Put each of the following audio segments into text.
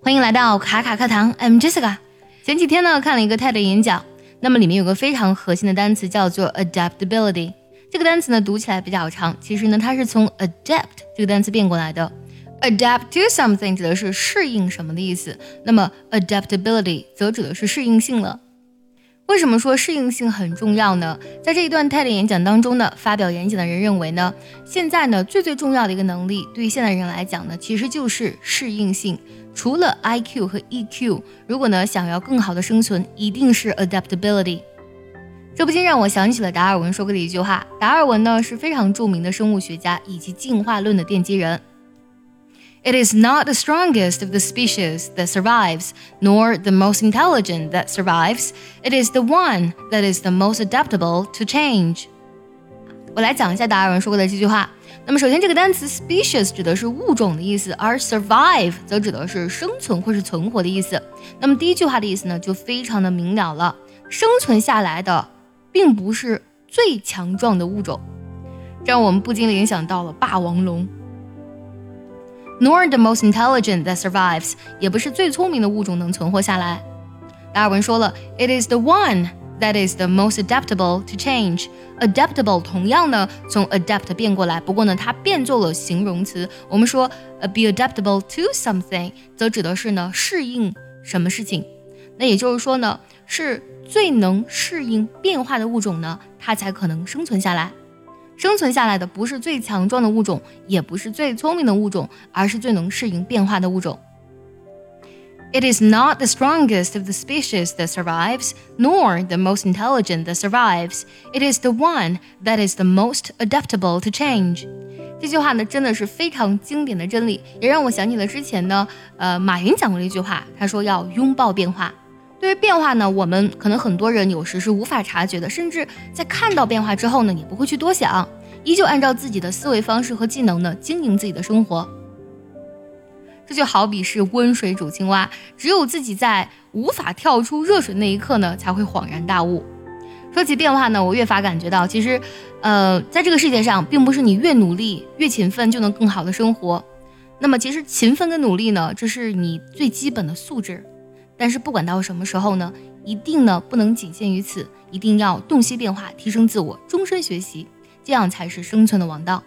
欢迎来到卡卡课堂，I'm Jessica。前几天呢看了一个 TED 演讲，那么里面有个非常核心的单词叫做 adaptability。这个单词呢读起来比较长，其实呢它是从 adapt 这个单词变过来的。adapt to something 指的是适应什么的意思，那么 adaptability 则指的是适应性了。为什么说适应性很重要呢？在这一段 TED 演讲当中呢，发表演讲的人认为呢，现在呢最最重要的一个能力，对于现代人来讲呢，其实就是适应性。除了 IQ 和 EQ，如果呢想要更好的生存，一定是 adaptability。这不禁让我想起了达尔文说过的一句话。达尔文呢是非常著名的生物学家以及进化论的奠基人。It is not the strongest of the species that survives, nor the most intelligent that survives. It is the one that is the most adaptable to change. 我来讲一下达尔文说过的这句话。那么，首先这个单词 species 指的是物种的意思，而 survive 则指的是生存或是存活的意思。那么第一句话的意思呢，就非常的明了了。生存下来的，并不是最强壮的物种，这让我们不禁联想到了霸王龙。Nor the most intelligent that survives，也不是最聪明的物种能存活下来。达尔文说了，It is the one that is the most adaptable to change。adaptable 同样呢从 adapt 变过来，不过呢它变做了形容词。我们说 be adaptable to something，则指的是呢适应什么事情。那也就是说呢，是最能适应变化的物种呢，它才可能生存下来。生存下来的不是最强壮的物种，也不是最聪明的物种，而是最能适应变化的物种。It is not the strongest of the species that survives, nor the most intelligent that survives. It is the one that is the most adaptable to change. 这句话呢，真的是非常经典的真理，也让我想起了之前呢，呃，马云讲过的一句话，他说要拥抱变化。对于变化呢，我们可能很多人有时是无法察觉的，甚至在看到变化之后呢，也不会去多想，依旧按照自己的思维方式和技能呢经营自己的生活。这就好比是温水煮青蛙，只有自己在无法跳出热水那一刻呢，才会恍然大悟。说起变化呢，我越发感觉到，其实，呃，在这个世界上，并不是你越努力、越勤奋就能更好的生活。那么，其实勤奋跟努力呢，这是你最基本的素质。但是不管到什么时候呢，一定呢不能仅限于此，一定要洞悉变化，提升自我，终身学习，这样才是生存的王道。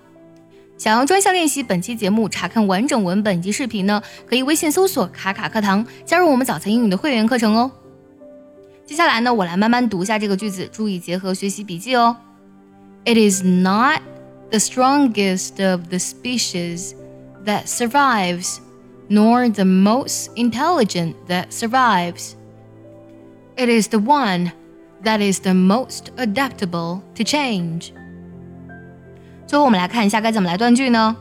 想要专项练习本期节目，查看完整文本及视频呢，可以微信搜索“卡卡课堂”，加入我们早餐英语的会员课程哦。接下来呢，我来慢慢读一下这个句子，注意结合学习笔记哦。It is not the strongest of the species that survives. nor the most intelligent that survives. It is the one that is the most adaptable to change. 最后我们来看一下该怎么来断句呢？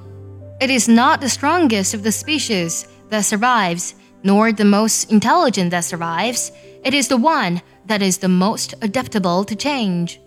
It is not the strongest of the species that survives, nor the most intelligent that survives. It is the one that is the most adaptable to change.